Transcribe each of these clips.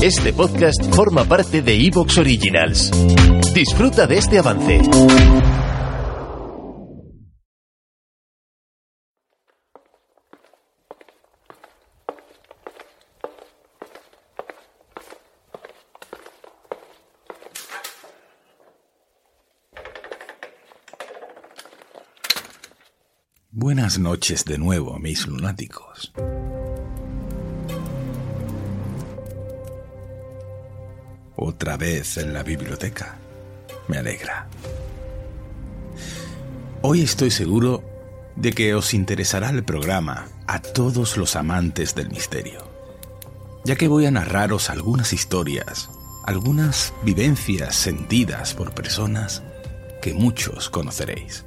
Este podcast forma parte de Evox Originals. Disfruta de este avance. Buenas noches de nuevo, mis lunáticos. Otra vez en la biblioteca. Me alegra. Hoy estoy seguro de que os interesará el programa a todos los amantes del misterio, ya que voy a narraros algunas historias, algunas vivencias sentidas por personas que muchos conoceréis.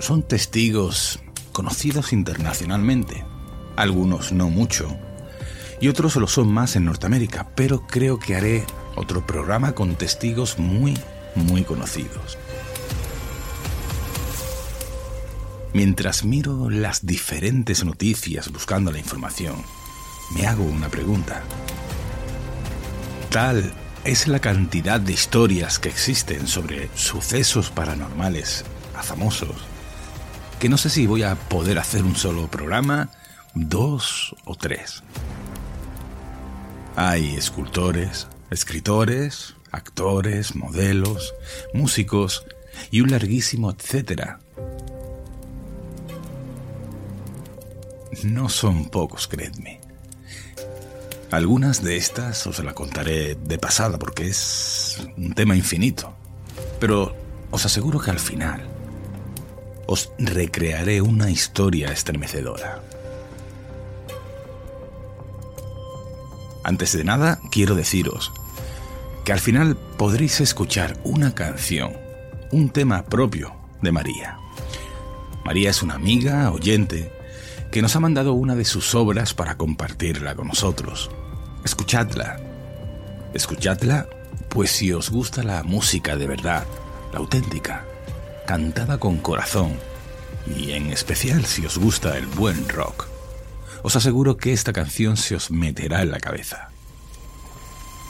Son testigos conocidos internacionalmente, algunos no mucho, y otros lo son más en Norteamérica, pero creo que haré otro programa con testigos muy, muy conocidos. Mientras miro las diferentes noticias buscando la información, me hago una pregunta. Tal es la cantidad de historias que existen sobre sucesos paranormales a famosos, que no sé si voy a poder hacer un solo programa, dos o tres. Hay escultores, escritores, actores, modelos, músicos y un larguísimo etcétera. No son pocos, creedme. Algunas de estas os la contaré de pasada porque es un tema infinito. Pero os aseguro que al final os recrearé una historia estremecedora. Antes de nada, quiero deciros que al final podréis escuchar una canción, un tema propio de María. María es una amiga, oyente, que nos ha mandado una de sus obras para compartirla con nosotros. Escuchadla. Escuchadla, pues si os gusta la música de verdad, la auténtica, cantada con corazón, y en especial si os gusta el buen rock, os aseguro que esta canción se os meterá en la cabeza.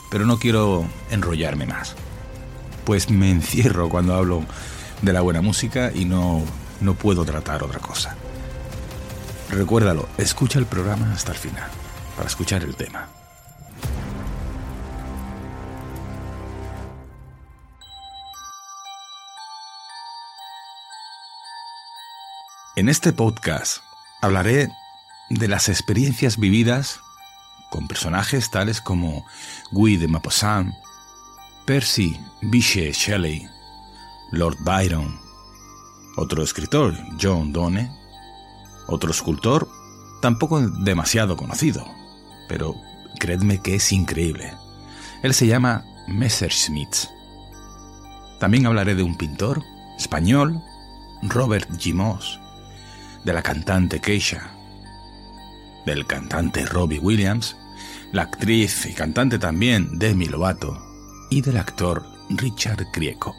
Pero no quiero enrollarme más, pues me encierro cuando hablo de la buena música y no, no puedo tratar otra cosa. Recuérdalo, escucha el programa hasta el final, para escuchar el tema. En este podcast hablaré de las experiencias vividas con personajes tales como Guy de Maupassant, Percy Bysshe Shelley, Lord Byron, otro escritor, John Donne, otro escultor, tampoco demasiado conocido, pero creedme que es increíble. Él se llama Messerschmitt. También hablaré de un pintor español, Robert Gimos, de la cantante Keisha, del cantante Robbie Williams, la actriz y cantante también Demi Lovato y del actor Richard Grieco.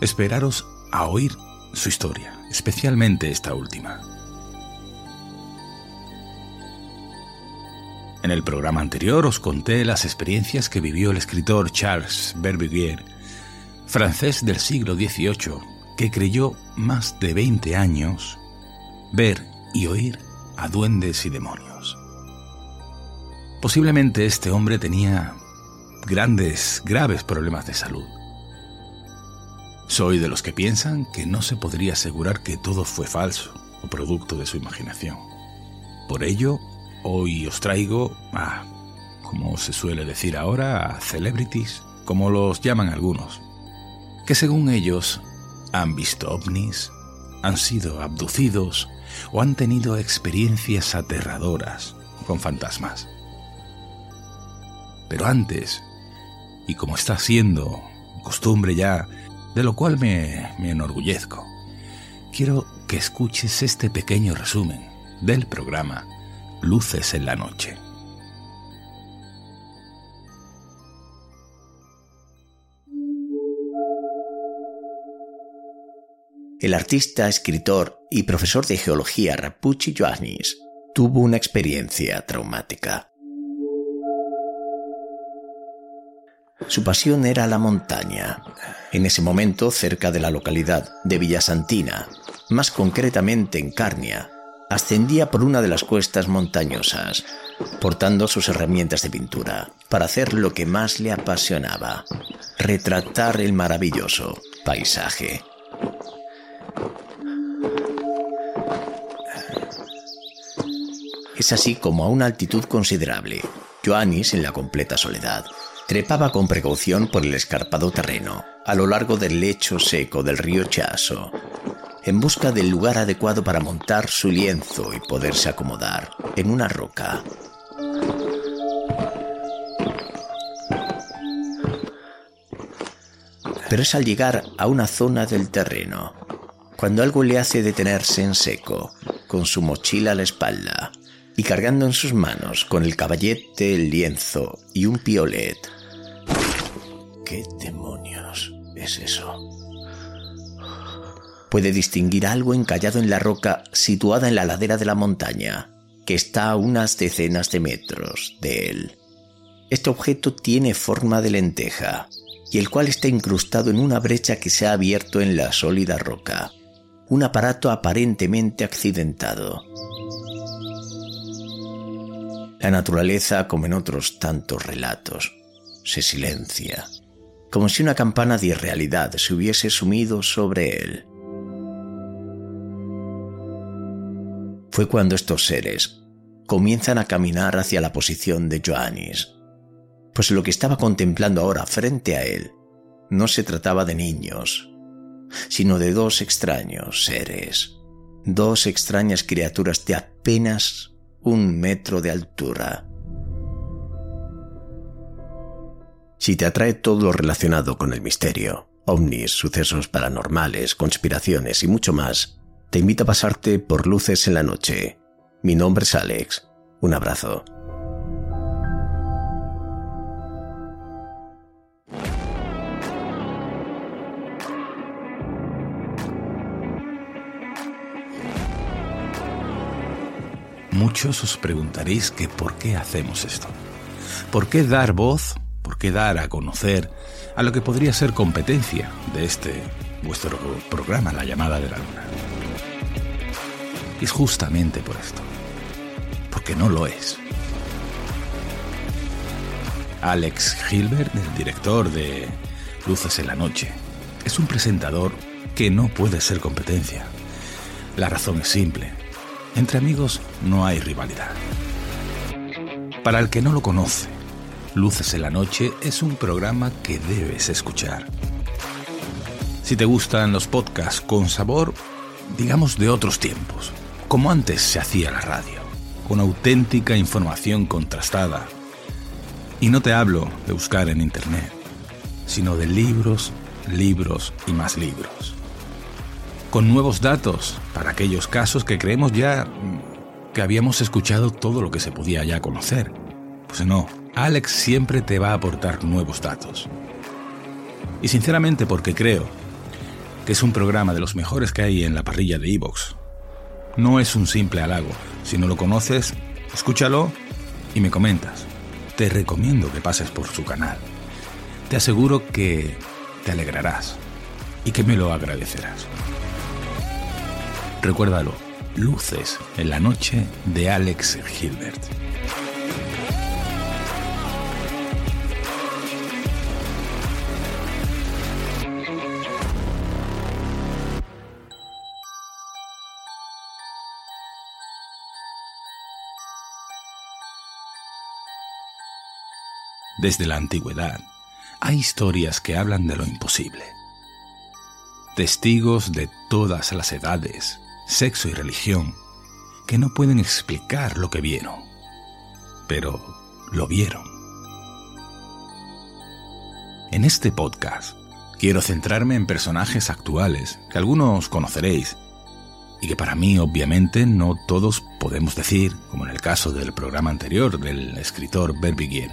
Esperaros a oír su historia, especialmente esta última. En el programa anterior os conté las experiencias que vivió el escritor Charles Berbiguier, francés del siglo XVIII, que creyó más de 20 años ver y oír a duendes y demonios. Posiblemente este hombre tenía grandes, graves problemas de salud. Soy de los que piensan que no se podría asegurar que todo fue falso o producto de su imaginación. Por ello, hoy os traigo a, como se suele decir ahora, a celebrities, como los llaman algunos, que según ellos han visto ovnis, han sido abducidos o han tenido experiencias aterradoras con fantasmas. Pero antes, y como está siendo costumbre ya, de lo cual me, me enorgullezco, quiero que escuches este pequeño resumen del programa Luces en la Noche. El artista, escritor y profesor de geología Rapucci Ioannis tuvo una experiencia traumática. Su pasión era la montaña. En ese momento, cerca de la localidad de Villasantina, más concretamente en Carnia, ascendía por una de las cuestas montañosas, portando sus herramientas de pintura, para hacer lo que más le apasionaba, retratar el maravilloso paisaje. Es así como a una altitud considerable, Joannis, en la completa soledad, trepaba con precaución por el escarpado terreno, a lo largo del lecho seco del río Chaso, en busca del lugar adecuado para montar su lienzo y poderse acomodar en una roca. Pero es al llegar a una zona del terreno, cuando algo le hace detenerse en seco, con su mochila a la espalda, y cargando en sus manos con el caballete, el lienzo y un piolet. ¿Qué demonios es eso? Puede distinguir algo encallado en la roca situada en la ladera de la montaña, que está a unas decenas de metros de él. Este objeto tiene forma de lenteja, y el cual está incrustado en una brecha que se ha abierto en la sólida roca. Un aparato aparentemente accidentado. La naturaleza, como en otros tantos relatos, se silencia, como si una campana de irrealidad se hubiese sumido sobre él. Fue cuando estos seres comienzan a caminar hacia la posición de Joannis, pues lo que estaba contemplando ahora frente a él no se trataba de niños, sino de dos extraños seres, dos extrañas criaturas de apenas un metro de altura. Si te atrae todo lo relacionado con el misterio, ovnis, sucesos paranormales, conspiraciones y mucho más, te invito a pasarte por Luces en la Noche. Mi nombre es Alex. Un abrazo. Muchos os preguntaréis que por qué hacemos esto. ¿Por qué dar voz? ¿Por qué dar a conocer a lo que podría ser competencia de este vuestro programa, La llamada de la luna? es justamente por esto. Porque no lo es. Alex Gilbert, el director de Luces en la Noche, es un presentador que no puede ser competencia. La razón es simple entre amigos no hay rivalidad. Para el que no lo conoce, Luces en la Noche es un programa que debes escuchar. Si te gustan los podcasts con sabor, digamos de otros tiempos, como antes se hacía la radio, con auténtica información contrastada. Y no te hablo de buscar en Internet, sino de libros, libros y más libros con nuevos datos para aquellos casos que creemos ya que habíamos escuchado todo lo que se podía ya conocer. Pues no, Alex siempre te va a aportar nuevos datos. Y sinceramente porque creo que es un programa de los mejores que hay en la parrilla de Evox. No es un simple halago. Si no lo conoces, escúchalo y me comentas. Te recomiendo que pases por su canal. Te aseguro que te alegrarás y que me lo agradecerás. Recuérdalo, Luces en la noche de Alex Gilbert. Desde la antigüedad, hay historias que hablan de lo imposible. Testigos de todas las edades, sexo y religión, que no pueden explicar lo que vieron, pero lo vieron. En este podcast quiero centrarme en personajes actuales que algunos conoceréis y que para mí obviamente no todos podemos decir, como en el caso del programa anterior del escritor Berbiguier,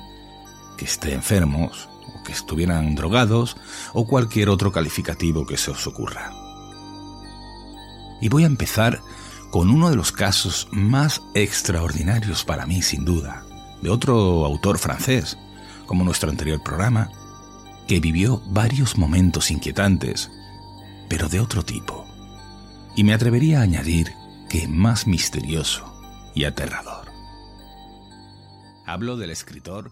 que estén enfermos o que estuvieran drogados o cualquier otro calificativo que se os ocurra. Y voy a empezar con uno de los casos más extraordinarios para mí, sin duda, de otro autor francés, como nuestro anterior programa, que vivió varios momentos inquietantes, pero de otro tipo. Y me atrevería a añadir que más misterioso y aterrador. Hablo del escritor